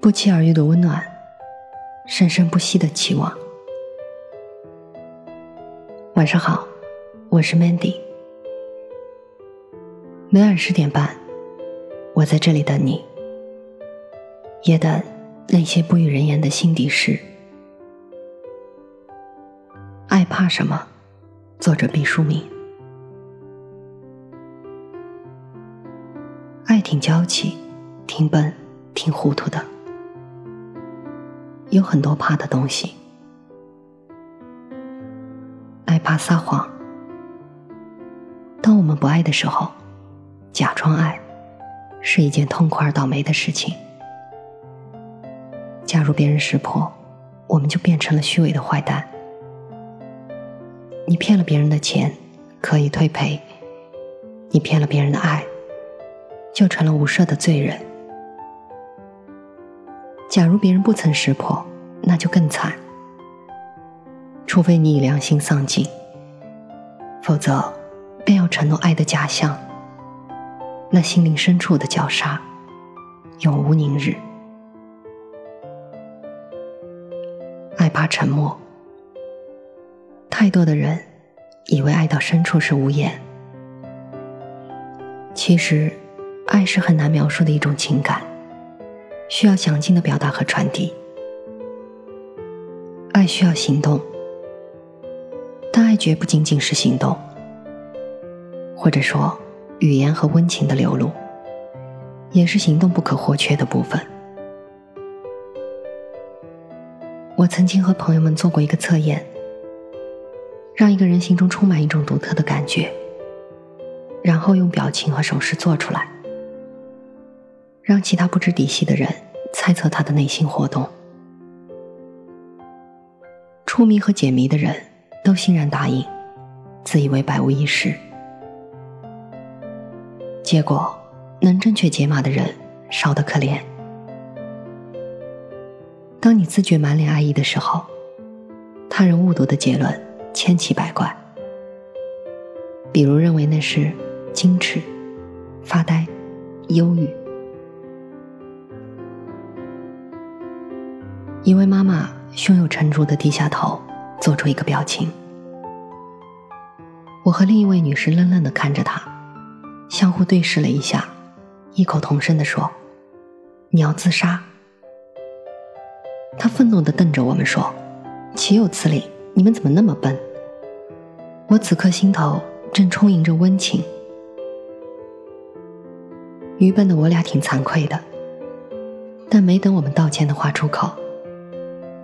不期而遇的温暖，生生不息的期望。晚上好，我是 Mandy。每晚十点半，我在这里等你，也等那些不与人言的心底事。爱怕什么？作者毕淑敏。爱挺娇气，挺笨，挺糊涂的。有很多怕的东西，爱怕撒谎。当我们不爱的时候，假装爱是一件痛苦而倒霉的事情。假如别人识破，我们就变成了虚伪的坏蛋。你骗了别人的钱，可以退赔；你骗了别人的爱。就成了无赦的罪人。假如别人不曾识破，那就更惨。除非你以良心丧尽，否则便要承诺爱的假象。那心灵深处的绞杀，永无宁日。爱怕沉默。太多的人以为爱到深处是无言，其实。爱是很难描述的一种情感，需要详尽的表达和传递。爱需要行动，但爱绝不仅仅是行动，或者说语言和温情的流露，也是行动不可或缺的部分。我曾经和朋友们做过一个测验，让一个人心中充满一种独特的感觉，然后用表情和手势做出来。让其他不知底细的人猜测他的内心活动，出谜和解谜的人都欣然答应，自以为百无一失。结果，能正确解码的人少得可怜。当你自觉满脸爱意的时候，他人误读的结论千奇百怪，比如认为那是矜持、发呆、忧郁。一位妈妈胸有成竹的低下头，做出一个表情。我和另一位女士愣愣的看着她，相互对视了一下，异口同声的说：“你要自杀？”她愤怒的瞪着我们说：“岂有此理！你们怎么那么笨？”我此刻心头正充盈着温情。愚笨的我俩挺惭愧的，但没等我们道歉的话出口。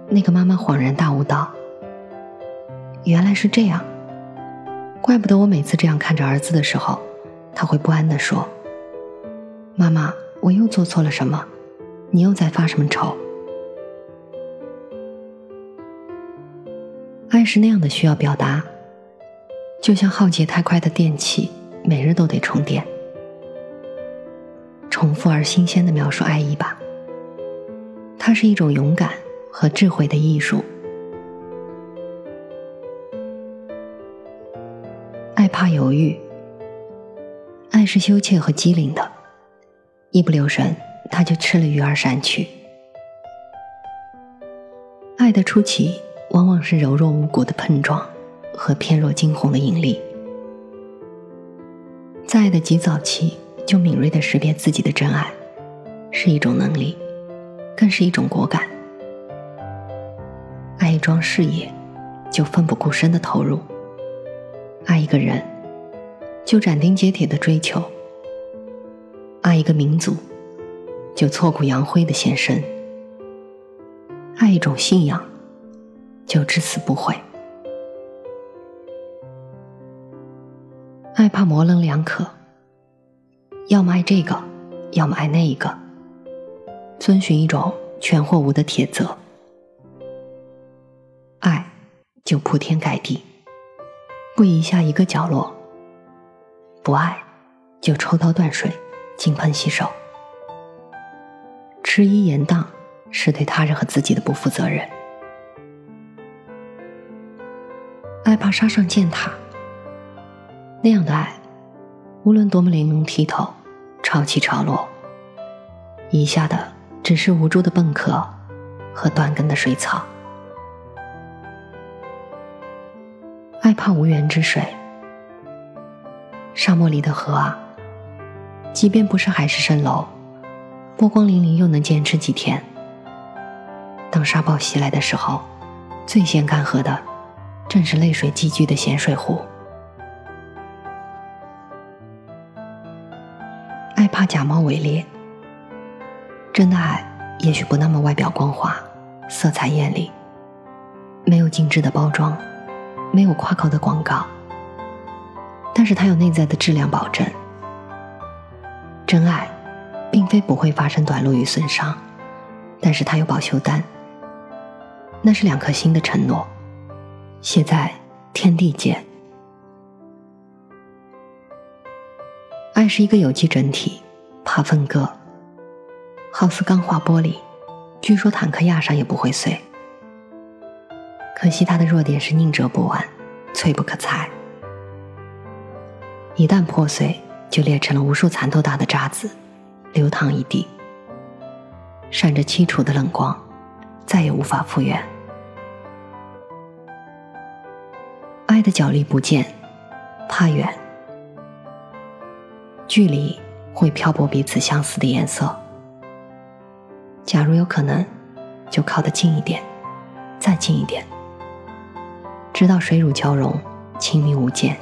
那个妈妈恍然大悟道：“原来是这样，怪不得我每次这样看着儿子的时候，他会不安地说：‘妈妈，我又做错了什么？你又在发什么愁？’爱是那样的需要表达，就像耗竭太快的电器，每日都得充电。重复而新鲜的描述爱意吧，它是一种勇敢。”和智慧的艺术，爱怕犹豫，爱是羞怯和机灵的，一不留神他就吃了鱼儿闪去。爱的初期往往是柔弱无骨的碰撞和偏若惊鸿的引力，在爱的极早期就敏锐的识别自己的真爱，是一种能力，更是一种果敢。爱一桩事业，就奋不顾身的投入；爱一个人，就斩钉截铁的追求；爱一个民族，就挫骨扬灰的献身；爱一种信仰，就至死不悔。爱怕模棱两可，要么爱这个，要么爱那一个，遵循一种全或无的铁则。就铺天盖地，不移下一个角落；不爱，就抽刀断水，金盆洗手。迟疑延宕，是对他人和自己的不负责任。爱怕杀上践踏，那样的爱，无论多么玲珑剔透、潮起潮落，一下的只是无助的蚌壳和断根的水草。怕无源之水，沙漠里的河啊，即便不是海市蜃楼，波光粼粼又能坚持几天？当沙暴袭来的时候，最先干涸的，正是泪水积聚的咸水湖。爱怕假冒伪劣。真的爱，也许不那么外表光滑，色彩艳丽，没有精致的包装，没有夸口的广告，但是它有内在的质量保证。真爱，并非不会发生短路与损伤，但是它有保修单，那是两颗心的承诺，写在天地间。爱是一个有机整体，怕分割。好似钢化玻璃，据说坦克压上也不会碎。可惜它的弱点是宁折不弯，脆不可裁。一旦破碎，就裂成了无数蚕豆大的渣子，流淌一地，闪着凄楚的冷光，再也无法复原。爱的脚力不见，怕远，距离会漂泊彼此相似的颜色。假如有可能，就靠得近一点，再近一点，直到水乳交融，亲密无间。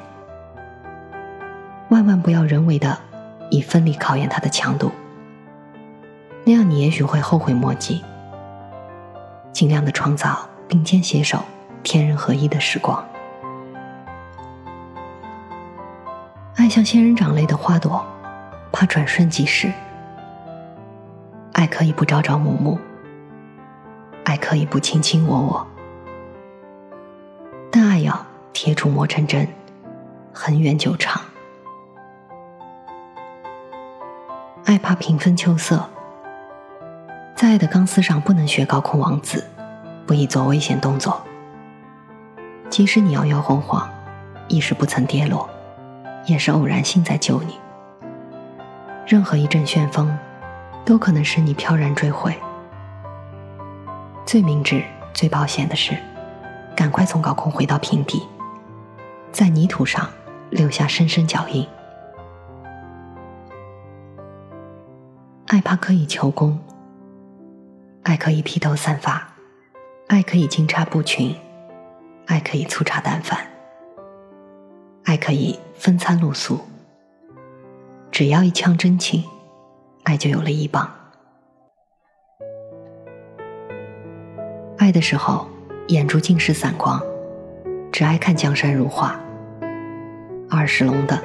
万万不要人为的以分离考验它的强度，那样你也许会后悔莫及。尽量的创造并肩携手、天人合一的时光。爱像仙人掌类的花朵，怕转瞬即逝。爱可以不朝朝暮暮，爱可以不卿卿我我，铁杵磨成针，恒远久长。爱怕平分秋色，在爱的钢丝上不能学高空王子，不宜做危险动作。即使你摇摇晃晃，亦是不曾跌落，也是偶然性在救你。任何一阵旋风。都可能使你飘然坠毁。最明智、最保险的是，赶快从高空回到平地，在泥土上留下深深脚印。爱怕可以求功，爱可以披头散发，爱可以金叉布裙，爱可以粗茶淡饭，爱可以分餐露宿。只要一腔真情。爱就有了依傍。爱的时候，眼珠尽是散光，只爱看江山如画；耳是聋的，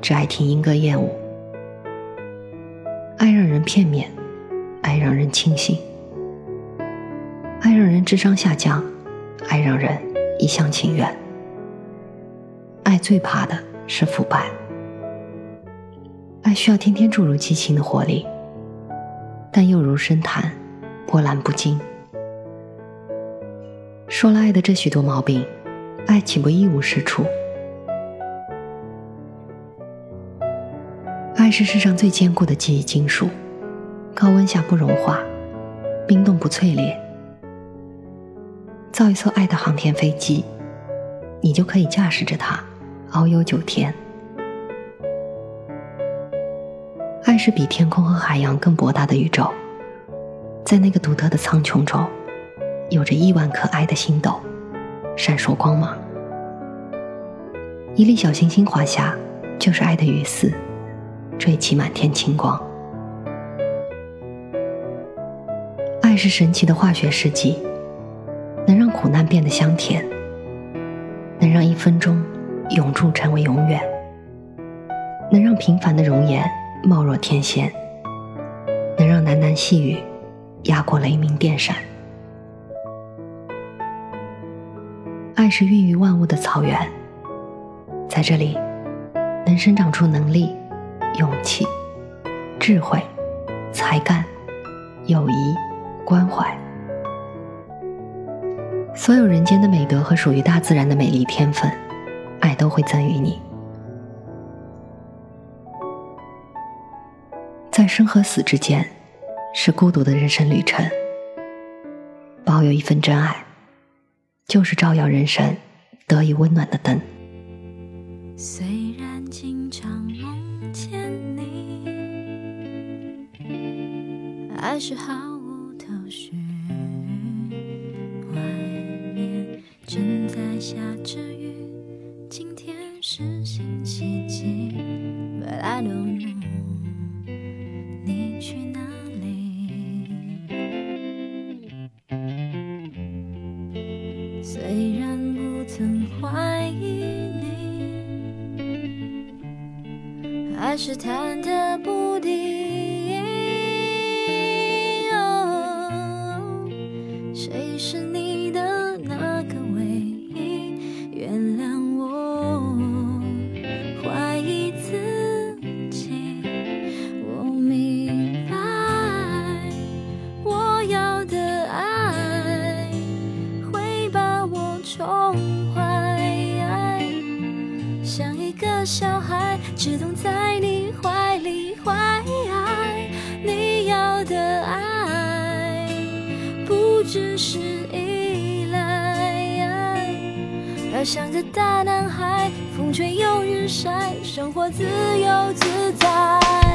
只爱听莺歌燕舞。爱让人片面，爱让人清醒，爱让人智商下降，爱让人一厢情愿。爱最怕的是腐败。爱需要天天注入激情的活力，但又如深潭，波澜不惊。说了爱的这许多毛病，爱岂不一无是处？爱是世上最坚固的记忆金属，高温下不融化，冰冻不淬裂。造一艘爱的航天飞机，你就可以驾驶着它，遨游九天。爱是比天空和海洋更博大的宇宙，在那个独特的苍穹中，有着亿万颗爱的星斗，闪烁光芒。一粒小星星滑下，就是爱的雨丝，缀起满天晴光。爱是神奇的化学试剂，能让苦难变得香甜，能让一分钟永驻成为永远，能让平凡的容颜。貌若天仙，能让喃喃细语压过雷鸣电闪。爱是孕育万物的草原，在这里能生长出能力、勇气、智慧、才干、友谊、关怀，所有人间的美德和属于大自然的美丽天分，爱都会赠予你。在生和死之间，是孤独的人生旅程。保有一份真爱，就是照耀人生得以温暖的灯。虽然经常还是毫无头绪。外面正在下着雨，今天是星期几？But I don't know，你去哪里？虽然不曾怀疑你。还是忐忑不定。只懂在你怀里怀。你要的爱，不只是依赖，而像个大男孩，风吹又日晒，生活自由自在。